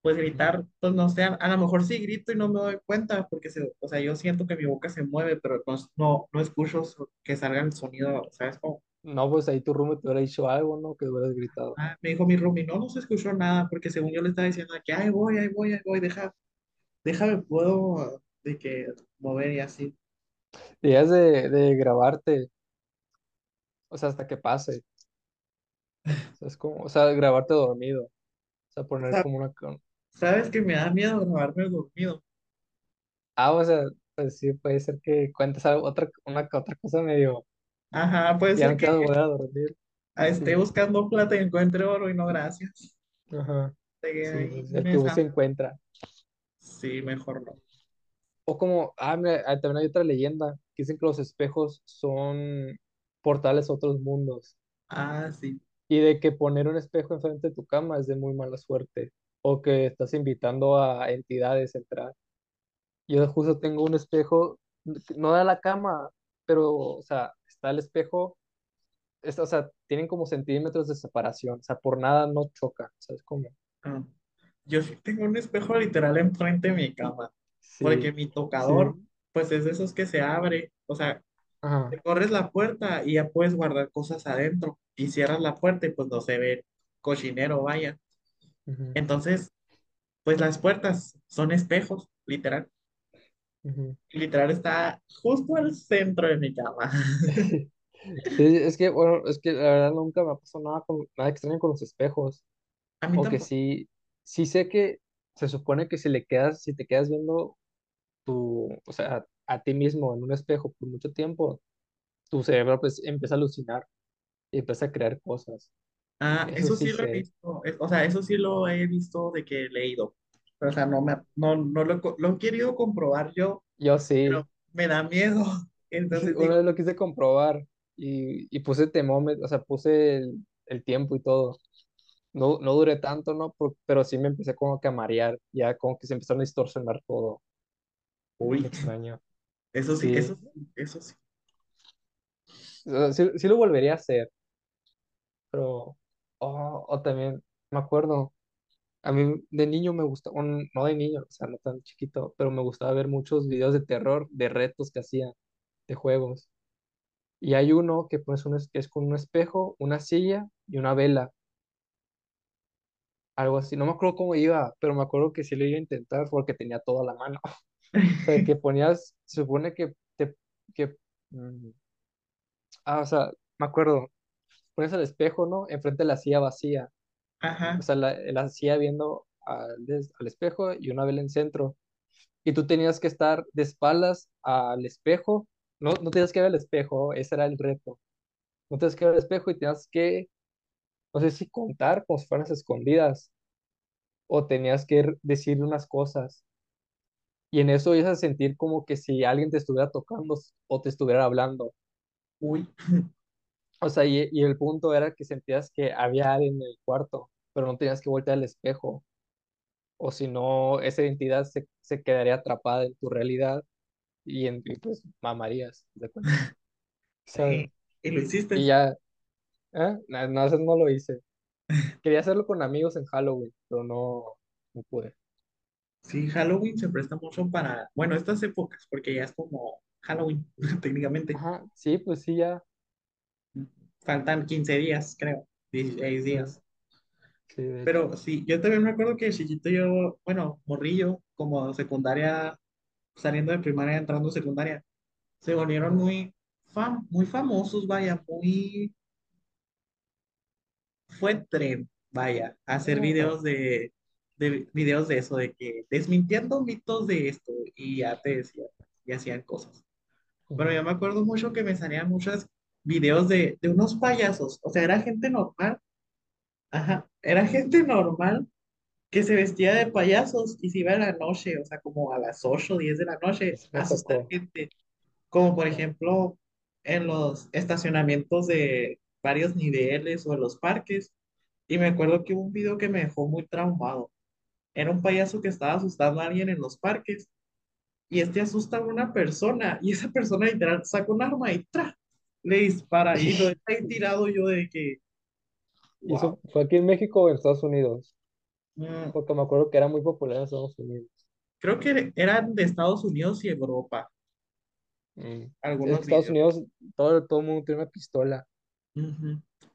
Speaker 1: Pues gritar, pues no sé, a, lo mejor sí grito y no me doy cuenta, porque se, o sea, yo siento que mi boca se mueve, pero no, no, no escucho que salga el sonido, ¿sabes? Como,
Speaker 2: No, pues ahí tu roommate te hubiera dicho algo, ¿no? Que hubieras gritado.
Speaker 1: ah, me dijo mi roomie, no, no se escuchó nada, porque según yo le estaba diciendo que, ay, voy, ahí voy, ahí voy, deja, déjame, puedo, de que mover y así.
Speaker 2: Debías de, de grabarte, o sea, hasta que pase. [LAUGHS] O sea, es como, o sea, grabarte dormido. O sea, poner como una...
Speaker 1: ¿Sabes que me da miedo grabarme dormido?
Speaker 2: Ah, o sea, pues sí, puede ser que cuentes algo, otra, una que otra cosa medio...
Speaker 1: Ajá, puede
Speaker 2: Ya
Speaker 1: ser
Speaker 2: te
Speaker 1: que
Speaker 2: a volver a dormir.
Speaker 1: ah, esté
Speaker 2: Sí, [LAUGHS]
Speaker 1: buscando plata y encuentre oro y no gracias.
Speaker 2: ajá. Sí,
Speaker 1: ahí
Speaker 2: pues el
Speaker 1: me
Speaker 2: que busca encuentra.
Speaker 1: Sí, mejor no.
Speaker 2: O como, ah, mira, ah, también hay otra leyenda que dicen que los espejos son portales a otros mundos.
Speaker 1: Ah, sí.
Speaker 2: Y de que poner un espejo enfrente de tu cama es de muy mala suerte. O que estás invitando a entidades a entrar. Yo justo tengo un espejo, no da la cama, pero, o sea, está el espejo, es- o sea, tienen como centímetros de separación, o sea, por nada no choca, ¿sabes cómo?
Speaker 1: Ah, Yo sí tengo un espejo literal enfrente de mi cama, porque
Speaker 2: Sí,
Speaker 1: mi
Speaker 2: sí,
Speaker 1: tocador, pues es de esos que se abre, o sea,
Speaker 2: ajá,
Speaker 1: te corres la puerta y ya puedes guardar cosas adentro, y cierras la puerta y pues no se ve cochinero, vaya. Entonces, pues las puertas son espejos, literal. Literal está justo al centro de mi cama. [LAUGHS]
Speaker 2: Sí, es que, bueno, es que la verdad nunca me ha pasado nada, con, nada extraño con los espejos,
Speaker 1: A mí
Speaker 2: o que
Speaker 1: tampoco.
Speaker 2: sí, sí sé que se supone que si le quedas, si te quedas viendo tu, o sea, a ti mismo en un espejo por mucho tiempo, tu cerebro pues empieza a alucinar y empieza a crear cosas.
Speaker 1: Ah,
Speaker 2: Eso
Speaker 1: eso
Speaker 2: sí
Speaker 1: sí lo he visto, o sea, eso sí lo he visto de que he leído. O sea, no, me, no, no lo, lo he querido comprobar yo,
Speaker 2: Yo sí,
Speaker 1: pero me da miedo. [LAUGHS] Entonces
Speaker 2: una vez lo quise comprobar y, y puse termómetro, o sea, puse el, el tiempo y todo. No, no duré tanto, ¿no? Pero sí me empecé como que a marear, ya como que se empezaron a distorsionar todo.
Speaker 1: uy,
Speaker 2: Extraño.
Speaker 1: eso sí,
Speaker 2: Sí,
Speaker 1: eso sí, eso sí,
Speaker 2: sí lo volvería a hacer, pero, oh, o también, me acuerdo, a mí de niño me gusta, un, no de niño, o sea, no tan chiquito, pero me gustaba ver muchos videos de terror, de retos que hacían, de juegos. Y hay uno que, pues, un es, que es con un espejo, una silla y una vela, algo así. No me acuerdo cómo iba, pero me acuerdo que sí lo iba a intentar porque tenía todo a la mano. O sea, que [LAUGHS] ponías, se supone que te, que, mm, ah, o sea, me acuerdo, pones el espejo, ¿no? Enfrente de la silla vacía. O
Speaker 1: Ajá,
Speaker 2: sea, la, la silla viendo al, al espejo y una vela en centro. Y tú tenías que estar de espaldas al espejo. No, no tenías que ver el espejo, ese era el reto. No tenías que ver el espejo y tenías que, no sé si contar como si fueras escondidas o tenías que decir unas cosas. Y en eso ibas a sentir como que si alguien te estuviera tocando o te estuviera hablando.
Speaker 1: uy,
Speaker 2: O sea, y, y el punto era que sentías que había alguien en el cuarto, pero no tenías que voltear al espejo. O si no, esa identidad se, se quedaría atrapada en tu realidad y, en, y pues mamarías, de cuenta. O sea,
Speaker 1: y, y lo hiciste.
Speaker 2: y ya, ¿eh? No, no, eso no lo hice. [LAUGHS] Quería hacerlo con amigos en Halloween, pero no, no pude.
Speaker 1: Sí, Halloween se presta mucho para, bueno, estas épocas, porque ya es como Halloween, [LAUGHS] técnicamente.
Speaker 2: Ajá, sí, pues sí, ya.
Speaker 1: Faltan 15 días, creo, 16
Speaker 2: Mm,
Speaker 1: días.
Speaker 2: Sí.
Speaker 1: Pero sí, yo también me acuerdo que chiquito yo, bueno, morrillo, como secundaria, saliendo de primaria, entrando a secundaria, se volvieron muy, fam muy famosos, vaya, muy, fue tren, vaya, hacer videos de, de videos de eso, de que desmintiendo mitos de esto, y ya te decían, y hacían cosas. Pero yo me acuerdo mucho que me salían muchos videos de, de unos payasos, o sea, era gente normal, ajá, era gente normal que se vestía de payasos y se iba a la noche, o sea, como a las 8 o 10 de la noche, a asustar gente, como por ejemplo en los estacionamientos de varios niveles o en los parques. Y me acuerdo que hubo un video que me dejó muy traumado. Era un payaso que estaba asustando a alguien en los parques y este asusta a una persona y esa persona literal saca un arma y ¡tra! Le dispara y lo está [LAUGHS] ahí tirado yo de que,
Speaker 2: ¿Y
Speaker 1: wow.
Speaker 2: eso fue aquí en México o en Estados Unidos? Porque me acuerdo que era muy popular en Estados Unidos.
Speaker 1: creo que eran de Estados Unidos y Europa,
Speaker 2: Mm.
Speaker 1: Algunos
Speaker 2: Estados
Speaker 1: videos.
Speaker 2: Unidos, todo, todo el mundo tiene una pistola.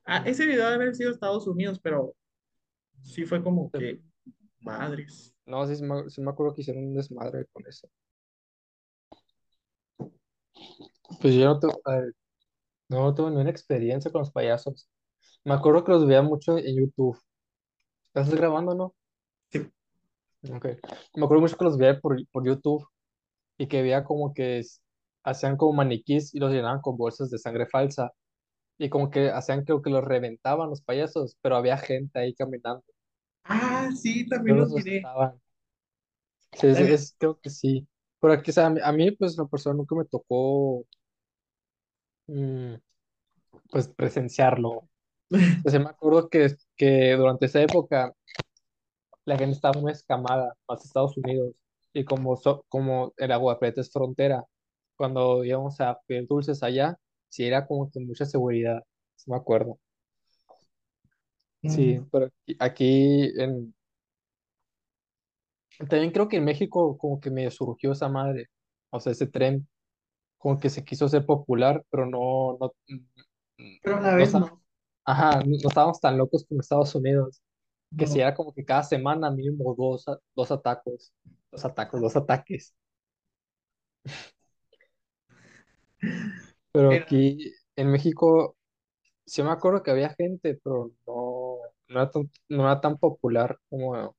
Speaker 1: Ah,
Speaker 2: Mm.
Speaker 1: ese video debe haber sido Estados Unidos, pero sí fue como
Speaker 2: Sí,
Speaker 1: que, madres.
Speaker 2: No, sí, sí me, sí me acuerdo que hicieron un desmadre con eso. Pues yo no, ver, no tuve ni una experiencia con los payasos. Me acuerdo que los veía mucho en YouTube. ¿Estás grabando, no?
Speaker 1: Sí.
Speaker 2: Ok. Me acuerdo mucho que los veía por, por YouTube y que veía como que es- hacían como maniquís y los llenaban con bolsas de sangre falsa. Y como que hacían creo que los reventaban los payasos, pero había gente ahí caminando.
Speaker 1: Ah, sí, también
Speaker 2: No
Speaker 1: los
Speaker 2: los
Speaker 1: miré.
Speaker 2: asustaban. Sí, es,
Speaker 1: También.
Speaker 2: es- creo que sí. Pero aquí, o sea, a mí, a mí, pues, la persona nunca me tocó, mm, pues, presenciarlo. [LAUGHS] O sea, me acuerdo que, que durante esa época la gente estaba muy escamada hacia Estados Unidos. Y como, so- como el es frontera, cuando íbamos a pedir dulces allá, sí era como que mucha seguridad. Sí me acuerdo. Sí,
Speaker 1: Mm,
Speaker 2: pero aquí, aquí en, también creo que en México como que me surgió esa madre. O sea, ese tren como que se quiso ser popular, pero no, no, mm,
Speaker 1: pero a la
Speaker 2: no
Speaker 1: vez no.
Speaker 2: ajá, no, estábamos tan locos como Estados Unidos, que si era como que cada semana mínimo dos, dos atacos, dos atacos, dos ataques. Pero aquí en México sí me acuerdo que había gente, pero no, no era tan, no era tan popular como...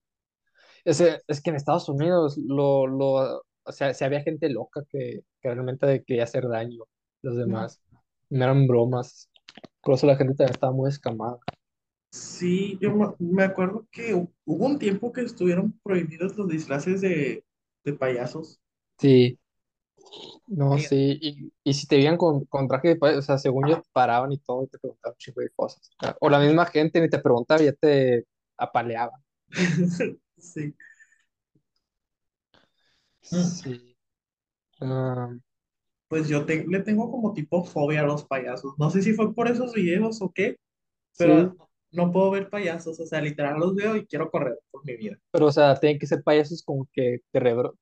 Speaker 2: Es, es que en Estados Unidos lo, lo, o sea, sí había gente loca que, que realmente quería hacer daño a los demás. No eran bromas. Por eso la gente también estaba muy escamada.
Speaker 1: Sí, yo me acuerdo que hu- hubo un tiempo que estuvieron prohibidos los disfraces de, de payasos.
Speaker 2: Sí, no, sí. Y, y si te veían con, con traje de payaso, o sea, según yo te paraban y todo, y te preguntaban un chico de cosas. O la misma gente ni te preguntaba, ya te apaleaba. [LAUGHS]
Speaker 1: Sí. Mm,
Speaker 2: Sí. Ah,
Speaker 1: Pues yo te- le tengo como tipo fobia a los payasos. No sé si fue por esos videos o qué, pero
Speaker 2: sí,
Speaker 1: no puedo ver payasos. O sea, literal los veo y quiero correr por mi vida.
Speaker 2: pero o sea, tienen que ser payasos como que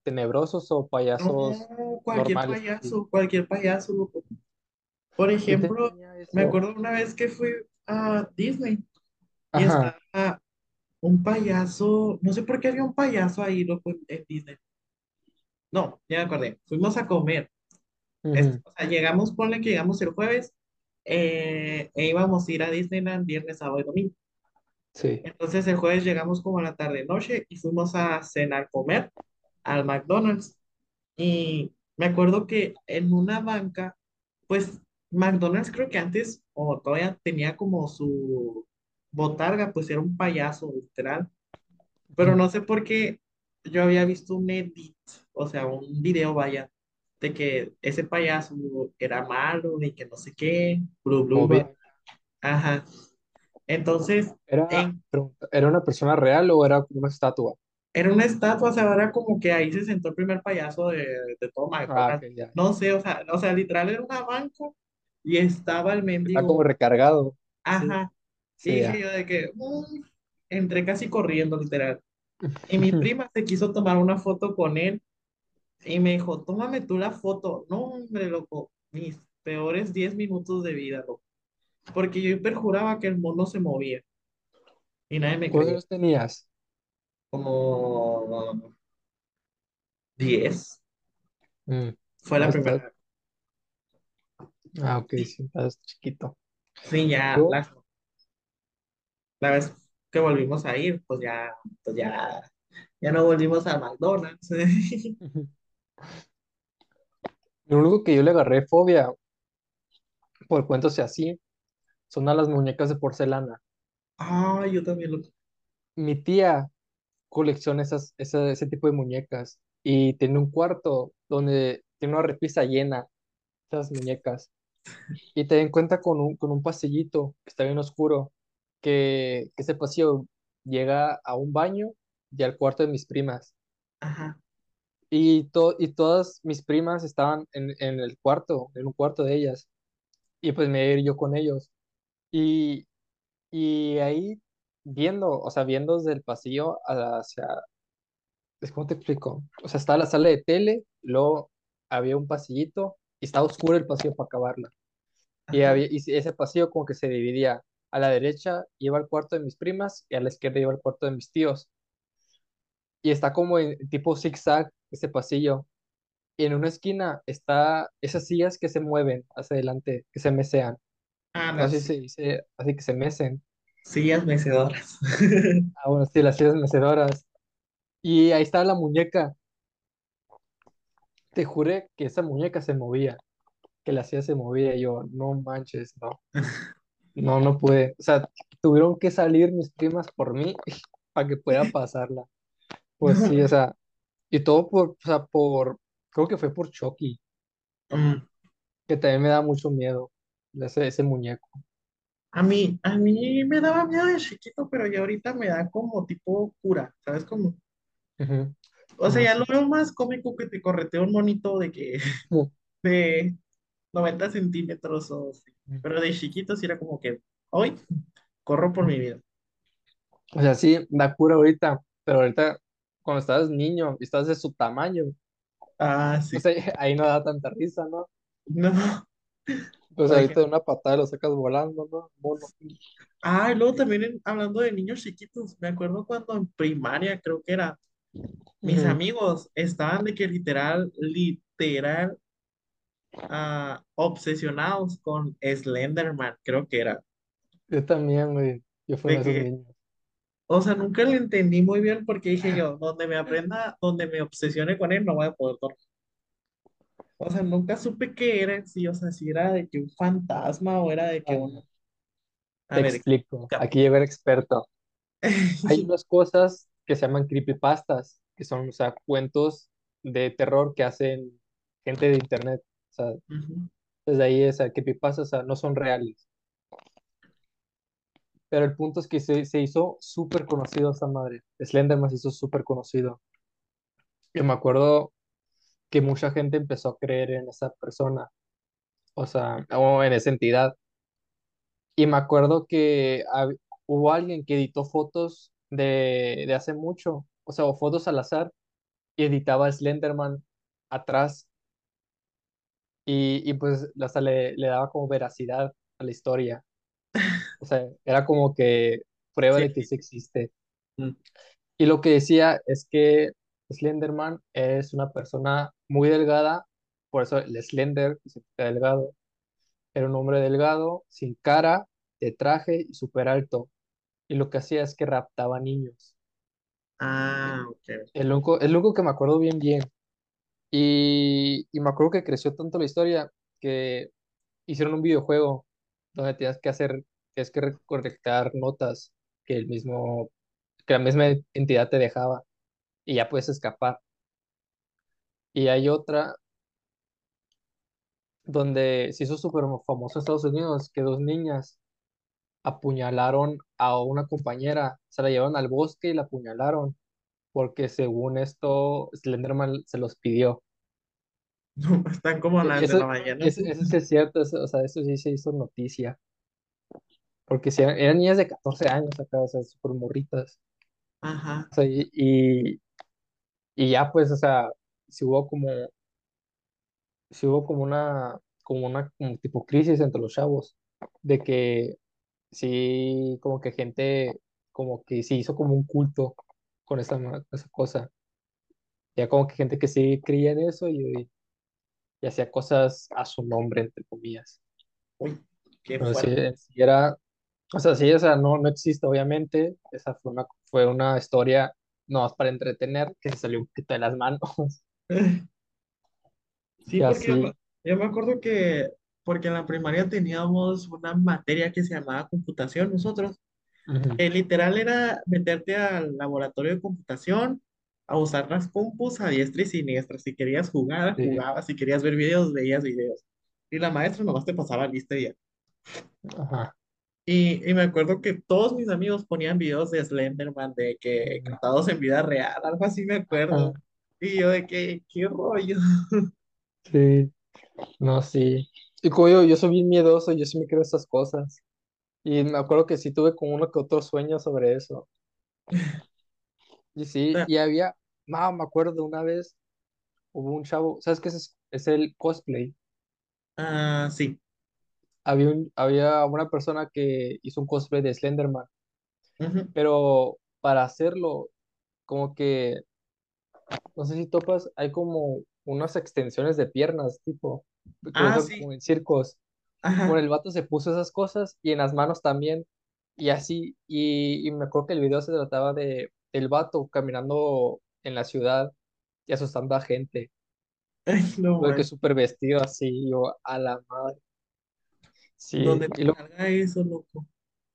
Speaker 2: tenebrosos o payasos
Speaker 1: No, cualquier
Speaker 2: normales
Speaker 1: payaso, cualquier payaso. Por ejemplo, me acuerdo una vez que fui a Disney y
Speaker 2: Ajá.
Speaker 1: estaba un payaso, no sé por qué había un payaso ahí, loco, en en Disney. No, ya me acordé. Fuimos a comer. Es-
Speaker 2: ujú,
Speaker 1: o sea, llegamos, ponle que llegamos el jueves eh, e íbamos a ir a Disneyland viernes, sábado y domingo.
Speaker 2: Sí.
Speaker 1: Entonces el jueves llegamos como a la tarde noche y fuimos a cenar, comer al McDonald's. Y me acuerdo que en una banca, pues McDonald's creo que antes o todavía tenía como su botarga, pues era un payaso, literal. Pero no sé por qué yo había visto un edit, o sea, un video, vaya, de que ese payaso era malo y que no sé qué, blu, blu, blu. Ajá. Entonces,
Speaker 2: ¿Era,
Speaker 1: en,
Speaker 2: ¿era una persona real o era una estatua?
Speaker 1: era una estatua, o sea, era como que ahí se sentó el primer payaso de, de todo
Speaker 2: Ah, ok,
Speaker 1: McDonald's.
Speaker 2: ya.
Speaker 1: No sé, o sea, o sea, literal era una banca y estaba el
Speaker 2: Está como
Speaker 1: mendigo.
Speaker 2: recargado. Sí,
Speaker 1: Ajá.
Speaker 2: Sí,
Speaker 1: dije
Speaker 2: ya.
Speaker 1: yo de que, "Mm", entré casi corriendo, literal. [LAUGHS] Y mi prima se quiso tomar una foto con él Y me dijo, tómame tú la foto. No, hombre, loco, mis peores 10 minutos de vida, loco. Porque yo perjuraba que el mono se movía y nadie me
Speaker 2: ¿Cuántos
Speaker 1: creía.
Speaker 2: años tenías?
Speaker 1: Como 10
Speaker 2: Mm,
Speaker 1: fue la primera.
Speaker 2: ah, ok,
Speaker 1: Sí,
Speaker 2: estás chiquito.
Speaker 1: sí, ya, la, la vez que volvimos a ir, pues ya, pues ya, ya no volvimos a McDonald's.
Speaker 2: Lo único que yo le agarré fobia, por cuentos así, son a las muñecas de porcelana.
Speaker 1: Ah, yo también lo...
Speaker 2: Mi tía colecciona esas, esa- ese tipo de muñecas y tiene un cuarto donde tiene una repisa llena de esas muñecas. Y te den cuenta con un, con un pasillito que está bien oscuro, que, que ese pasillo llega a un baño y al cuarto de mis primas.
Speaker 1: Ajá,
Speaker 2: Y, to- y todas mis primas estaban en, en el cuarto, en un cuarto de ellas. Y pues me iba yo con ellos. Y, y ahí viendo, o sea, viendo desde el pasillo hacia, es como te explico? O sea, estaba la sala de tele, luego había un pasillito y estaba oscuro el pasillo para acabarla. Y, había, y ese pasillo como que se dividía. A la derecha iba al cuarto de mis primas y a la izquierda iba al cuarto de mis tíos. Y está como en tipo zigzag ese pasillo. Y en una esquina está esas sillas que se mueven hacia adelante, que se mecean.
Speaker 1: Ah,
Speaker 2: No si se dice así que se mecen.
Speaker 1: sillas mecedoras. [LAUGHS]
Speaker 2: Ah, bueno, sí, las sillas mecedoras. Y ahí está la muñeca. Te juré que esa muñeca se movía, que la silla se movía. Y yo, no manches, no, [LAUGHS] no, no pude. O sea, tuvieron que salir mis primas por mí [LAUGHS] para que pueda pasarla. Pues sí, o sea, y todo por, o sea, por, creo que fue por Chucky,
Speaker 1: Mm,
Speaker 2: que también me da mucho miedo, ese, ese muñeco.
Speaker 1: A mí, a mí me daba miedo de chiquito, pero ya ahorita me da como tipo cura, ¿sabes cómo?
Speaker 2: Ujú.
Speaker 1: O sea, ya lo veo más cómico que te corretea un monito de que [LAUGHS] de 90 centímetros o así. Pero de chiquito sí era como que, hoy corro por mi vida.
Speaker 2: O sea, sí, da cura ahorita, pero ahorita, cuando estabas niño y estás de su tamaño,
Speaker 1: Ah, sí. [LAUGHS]
Speaker 2: ahí no da tanta risa, ¿no?
Speaker 1: No,
Speaker 2: Pues ahorita
Speaker 1: ejemplo.
Speaker 2: de una patada lo sacas volando, ¿no? Mono.
Speaker 1: Ah, y luego también en- hablando de niños chiquitos, me acuerdo cuando en primaria creo que era, mis
Speaker 2: Ujú.
Speaker 1: amigos estaban de que literal, literal, ah, obsesionados con Slenderman, creo que era.
Speaker 2: Yo también, güey, yo fui uno
Speaker 1: De
Speaker 2: de esos
Speaker 1: que
Speaker 2: niños.
Speaker 1: O sea, nunca lo entendí muy bien porque dije yo, donde me aprenda, donde me obsesione con él, no voy a poder dormir. O sea, nunca supe qué era sí, o sea, si era de que un fantasma o era de que
Speaker 2: Ah,
Speaker 1: un... A
Speaker 2: Te
Speaker 1: ver,
Speaker 2: explico. Aquí llega el experto. [LAUGHS] Hay unas cosas que se llaman creepypastas, que son, o sea, cuentos de terror que hacen gente de internet. O sea,
Speaker 1: Ujú.
Speaker 2: desde ahí esa creepypastas, o sea, no son reales. Pero el punto es que se, se hizo súper conocido esa madre. Slenderman se hizo súper conocido. Yo me acuerdo que mucha gente empezó a creer en esa persona, o sea, o en esa entidad. Y me acuerdo que hubo alguien que editó fotos de, de hace mucho, o sea, o fotos al azar, y editaba Slenderman atrás, y, y pues hasta le, le daba como veracidad a la historia. O sea, era como que prueba
Speaker 1: Sí,
Speaker 2: de que
Speaker 1: sí.
Speaker 2: existe.
Speaker 1: Mm.
Speaker 2: Y lo que decía es que Slenderman es una persona muy delgada, por eso el Slender, que significa delgado, era un hombre delgado, sin cara, de traje y súper alto. Y lo que hacía es que raptaba niños.
Speaker 1: Ah, ok.
Speaker 2: El único, el único que me acuerdo bien, bien. Y, y me acuerdo que creció tanto la historia que hicieron un videojuego donde tenías que hacer, tienes que recolectar notas que el mismo, que la misma entidad te dejaba y ya puedes escapar. Y hay otra donde se hizo súper famoso en Estados Unidos, que dos niñas apuñalaron a una compañera, se la llevaron al bosque y la apuñalaron, porque según esto, Slenderman se los pidió. [LAUGHS]
Speaker 1: Están como
Speaker 2: E-
Speaker 1: las de la mañana.
Speaker 2: eso, eso sí es cierto, eso- o sea, eso sí se hizo noticia, porque si eran, eran niñas de 14 años acá, o sea, súper morritas.
Speaker 1: Ajá.
Speaker 2: O sea, y, y, y ya pues, o sea, si hubo como, si hubo como una, como una como tipo crisis entre los chavos, de que sí, como que gente, como que se hizo como un culto con esa, esa cosa. Ya como que gente que sí creía en eso y, y hacía cosas a su nombre, entre comillas.
Speaker 1: Uy, qué
Speaker 2: Pero sí era, o sea, sí, o sea, no, no existe, obviamente. Esa fue una, fue una historia no más para entretener, que se salió un poquito de las manos. [LAUGHS]
Speaker 1: Sí, porque yo me,
Speaker 2: así,
Speaker 1: yo me acuerdo que, porque en la primaria teníamos una materia que se llamaba computación nosotros,
Speaker 2: ujú,
Speaker 1: que literal era meterte al laboratorio de computación, a usar las compus a diestra y siniestra. Si querías jugar,
Speaker 2: sí,
Speaker 1: jugabas. Si querías ver videos, veías videos. Y la maestra nomás te pasaba lista y ya.
Speaker 2: ajá,
Speaker 1: Y, y me acuerdo que todos mis amigos ponían videos de Slenderman, de que
Speaker 2: ujú,
Speaker 1: contados en vida real, algo así me acuerdo. Y yo de que, qué rollo.
Speaker 2: sí, no, sí. Y como yo, yo soy bien miedoso, yo sí me creo esas cosas. Y me acuerdo que sí tuve como uno que otro sueño sobre eso. Y sí, [LAUGHS] y había, no, me acuerdo una vez, hubo un chavo, ¿sabes qué es? Es el cosplay.
Speaker 1: Ah, sí.
Speaker 2: Había, un, había una persona que hizo un cosplay de Slenderman,
Speaker 1: Ujú.
Speaker 2: pero para hacerlo, como que, no sé si topas, hay como unas extensiones de piernas, tipo, que
Speaker 1: Ah,
Speaker 2: usan
Speaker 1: sí.
Speaker 2: como en circos. Bueno,
Speaker 1: Ajá.
Speaker 2: el vato se puso esas cosas y en las manos también, y así, y, y me acuerdo que el video se trataba de el vato caminando en la ciudad y asustando a gente. [LAUGHS]
Speaker 1: Ay, no
Speaker 2: Tuve que
Speaker 1: man.
Speaker 2: súper vestido así, yo a la madre. Sí,
Speaker 1: Donde
Speaker 2: y
Speaker 1: te
Speaker 2: lo,
Speaker 1: salga eso, loco.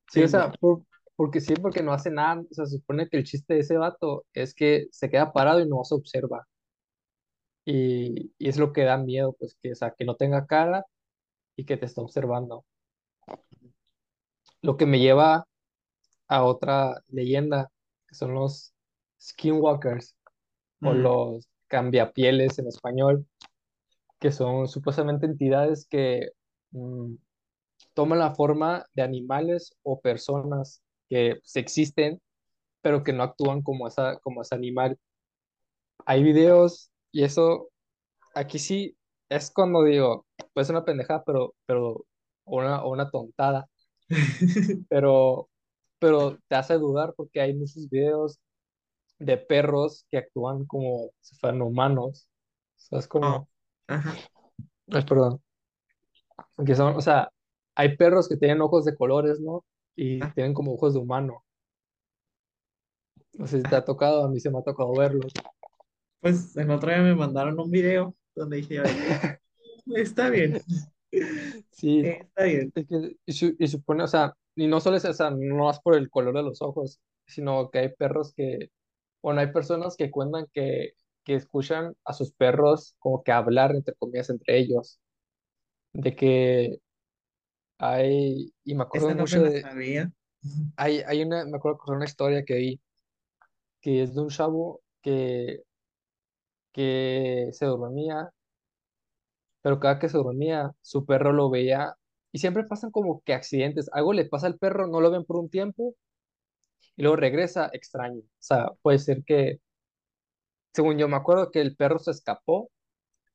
Speaker 2: sí,
Speaker 1: Te
Speaker 2: o sea, por- porque sí, porque no hace nada. O sea, se supone que el chiste de ese vato es que se queda parado y no se observa. Y, y es lo que da miedo, pues que, o sea, que no tenga cara y que te está observando. Lo que me lleva a otra leyenda, que son los skinwalkers o
Speaker 1: Mm.
Speaker 2: los cambiapieles en español, que son supuestamente entidades que mm, toman la forma de animales o personas que pues, existen, pero que no actúan como, esa, como ese animal. Hay videos y eso, aquí sí, es cuando digo, pues una pendejada, pero, pero, o una, o una tontada, [LAUGHS] pero, pero te hace dudar porque hay muchos videos de perros que actúan como si fueran humanos. ¿Sabes
Speaker 1: Oh,
Speaker 2: cómo?
Speaker 1: ajá.
Speaker 2: Ay, perdón. Que son, o sea, hay perros que tienen ojos de colores, ¿no? Y
Speaker 1: Ah,
Speaker 2: tienen como ojos de humano. No sé si te ha tocado, a mí se me ha tocado verlos.
Speaker 1: Pues el otro día me mandaron un video donde dije está bien. [LAUGHS]
Speaker 2: Sí,
Speaker 1: Está bien.
Speaker 2: es que y, y supone, o sea, y no solo es, o sea, no es por el color de los ojos, sino que hay perros que, bueno, hay personas que cuentan que, que escuchan a sus perros como que hablar, entre comillas, entre ellos, de que hay, y me acuerdo
Speaker 1: Esa no me
Speaker 2: mucho
Speaker 1: la
Speaker 2: de,
Speaker 1: sabía. [LAUGHS]
Speaker 2: hay, hay una, me acuerdo de una historia que vi, que es de un chavo que, que se dormía, pero cada que se dormía, su perro lo veía, y siempre pasan como que accidentes, algo le pasa al perro, no lo ven por un tiempo, y luego regresa extraño. O sea, puede ser que, según yo me acuerdo, que el perro se escapó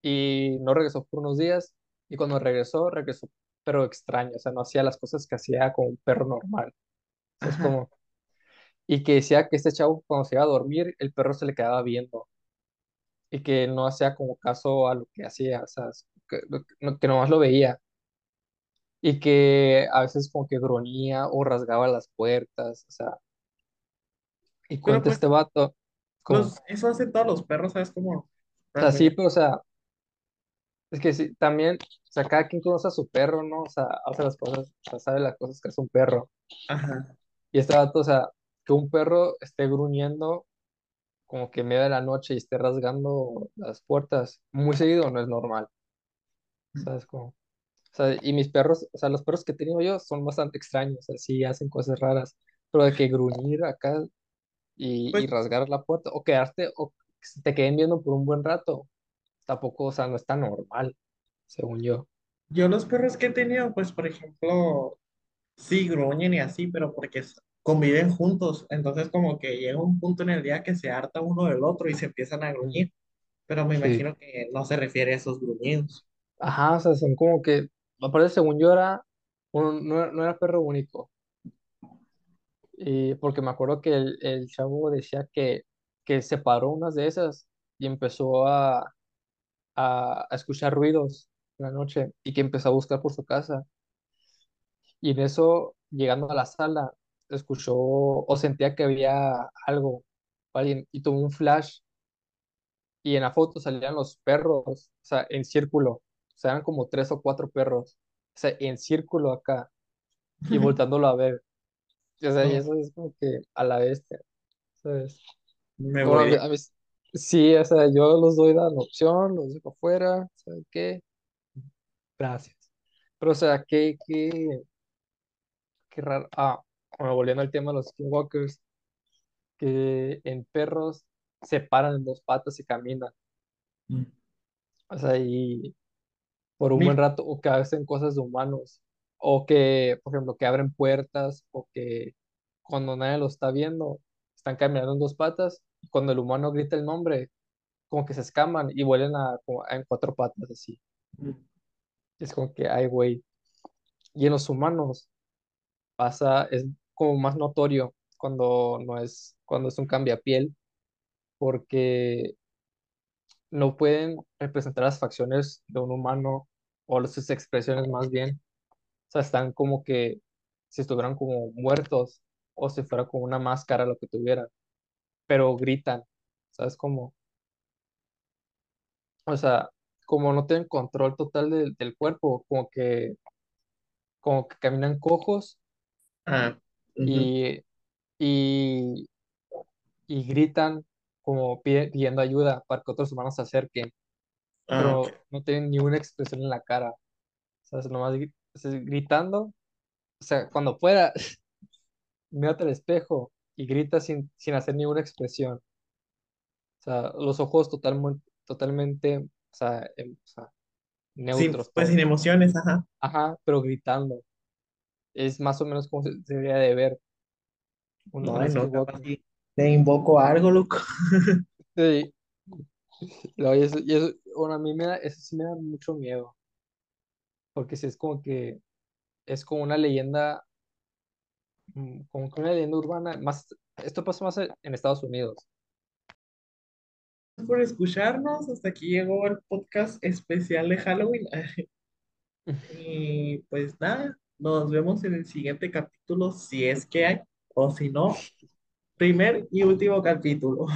Speaker 2: y no regresó por unos días, y cuando regresó, regresó, pero extraño, o sea, no hacía las cosas que hacía como un perro normal. O sea, es como, y que decía que este chavo cuando se iba a dormir, el perro se le quedaba viendo, y que no hacía como caso a lo que hacía, o sea, que, no- que nomás lo veía, y que a veces como que gruñía o rasgaba las puertas, o sea, y cuenta
Speaker 1: pues,
Speaker 2: este vato, como, o
Speaker 1: los, eso hacen todos los perros, ¿sabes cómo?
Speaker 2: sea, sí, pero o sea, Es que sí, también, o sea, cada quien conoce a su perro, ¿no? O sea, hace las cosas, o sea, sabe las cosas que hace un perro.
Speaker 1: Ajá.
Speaker 2: Y este dato, o sea, que un perro esté gruñendo como que en medio de la noche y esté rasgando las puertas muy seguido no es normal, ¿sabes? Como, o sea, y mis perros, o sea, los perros que he tenido yo son bastante extraños, o sea, sí hacen cosas raras, pero de que gruñir acá y, y
Speaker 1: Pues
Speaker 2: rasgar la puerta o quedarte, o te queden viendo por un buen rato, tampoco, o sea, no es tan normal, según yo.
Speaker 1: yo los perros que he tenido, pues por ejemplo, sí gruñen y así, pero porque conviven juntos. Entonces como que llega un punto en el día que se harta uno del otro y se empiezan a gruñir. Pero me
Speaker 2: Sí.
Speaker 1: imagino que no se refiere a esos gruñidos.
Speaker 2: Ajá, o sea, son como que, aparte según yo era, un- no, no era perro único, y porque me acuerdo que el, el chavo decía que, que separó unas de esas y empezó a, a, a escuchar ruidos en la noche y que empezó a buscar por su casa. Y en eso, llegando a la sala, escuchó o sentía que había algo, alguien, y tuvo un flash. Y en la foto salían los perros, o sea, en círculo, o sea, eran como tres o cuatro perros, o sea, en círculo acá y [LAUGHS] voltándolo a ver. O sea, y eso es como que a la bestia, ¿sabes?
Speaker 1: me
Speaker 2: a
Speaker 1: voy
Speaker 2: a mí- sí, o sea, yo los doy la opción, los dejo afuera, ¿sabes qué? Gracias. Pero, o sea, qué, qué, qué raro. Ah, bueno, volviendo al tema de los skinwalkers, que en perros se paran en dos patas y caminan. O sea, y por un buen rato, o que hacen cosas de humanos, o que, por ejemplo, que abren puertas, o que cuando nadie lo está viendo, están caminando en dos patas, cuando el humano grita el nombre, como que se escaman y vuelven a, como en cuatro patas, así. Es como que, ay, güey. Y en los humanos pasa, es como más notorio cuando no es, cuando es un cambiapiel, porque no pueden representar las facciones de un humano, o sus expresiones más bien. O sea, están como que si estuvieran como muertos o si fuera como una máscara lo que tuvieran, pero gritan, ¿sabes cómo? O sea, como no tienen control total del del cuerpo, como que, como que caminan cojos
Speaker 1: ah, ujú.
Speaker 2: y, y, y gritan como pide- pidiendo ayuda para que otros humanos se acerquen,
Speaker 1: Ah, ok.
Speaker 2: pero no tienen ni una expresión en la cara, ¿sabes? Nomás gri- gritando, o sea, cuando pueda, [LAUGHS] mírate al espejo y grita sin, sin hacer ninguna expresión. O sea, los ojos totalmente, totalmente, o sea, em- o sea,
Speaker 1: Sin,
Speaker 2: neutros
Speaker 1: pues sin emociones, ajá.
Speaker 2: Ajá, pero gritando. Es más o menos como se se debería de ver un, un
Speaker 1: Ay, no,
Speaker 2: skinwalker.
Speaker 1: si te invoco algo, loco. [LAUGHS]
Speaker 2: Sí, [LAUGHS] no, y eso, y eso, bueno, a mí me da, eso sí me da mucho miedo, porque sí es como que, es como una leyenda, como que una leyenda urbana, más, esto pasa más en Estados Unidos.
Speaker 1: Gracias por escucharnos. Hasta aquí llegó el podcast especial de Halloween. [LAUGHS] Y pues nada, nos vemos en el siguiente capítulo, si es que hay, o si no, primer y último capítulo.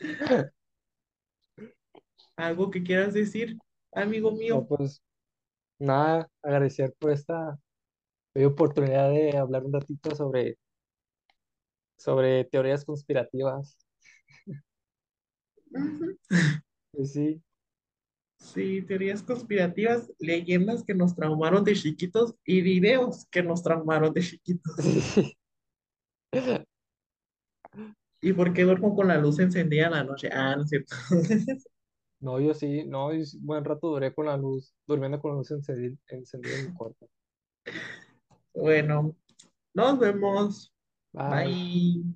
Speaker 1: [LAUGHS] ¿Algo que quieras decir, amigo
Speaker 2: No,
Speaker 1: mío?
Speaker 2: pues. nada, agradecer por esta bella oportunidad de hablar un ratito sobre, sobre teorías conspirativas. Pues sí,
Speaker 1: Sí, teorías conspirativas, leyendas que nos traumaron de chiquitos y videos que nos traumaron de chiquitos.
Speaker 2: sí. [LAUGHS]
Speaker 1: ¿Y por qué duermo con la luz encendida en la noche? Ah, no es cierto. [LAUGHS]
Speaker 2: No, yo sí, no, yo buen rato duré con la luz, durmiendo con la luz encendida, encendida en mi cuarto.
Speaker 1: Bueno, nos vemos.
Speaker 2: Bye.
Speaker 1: Bye.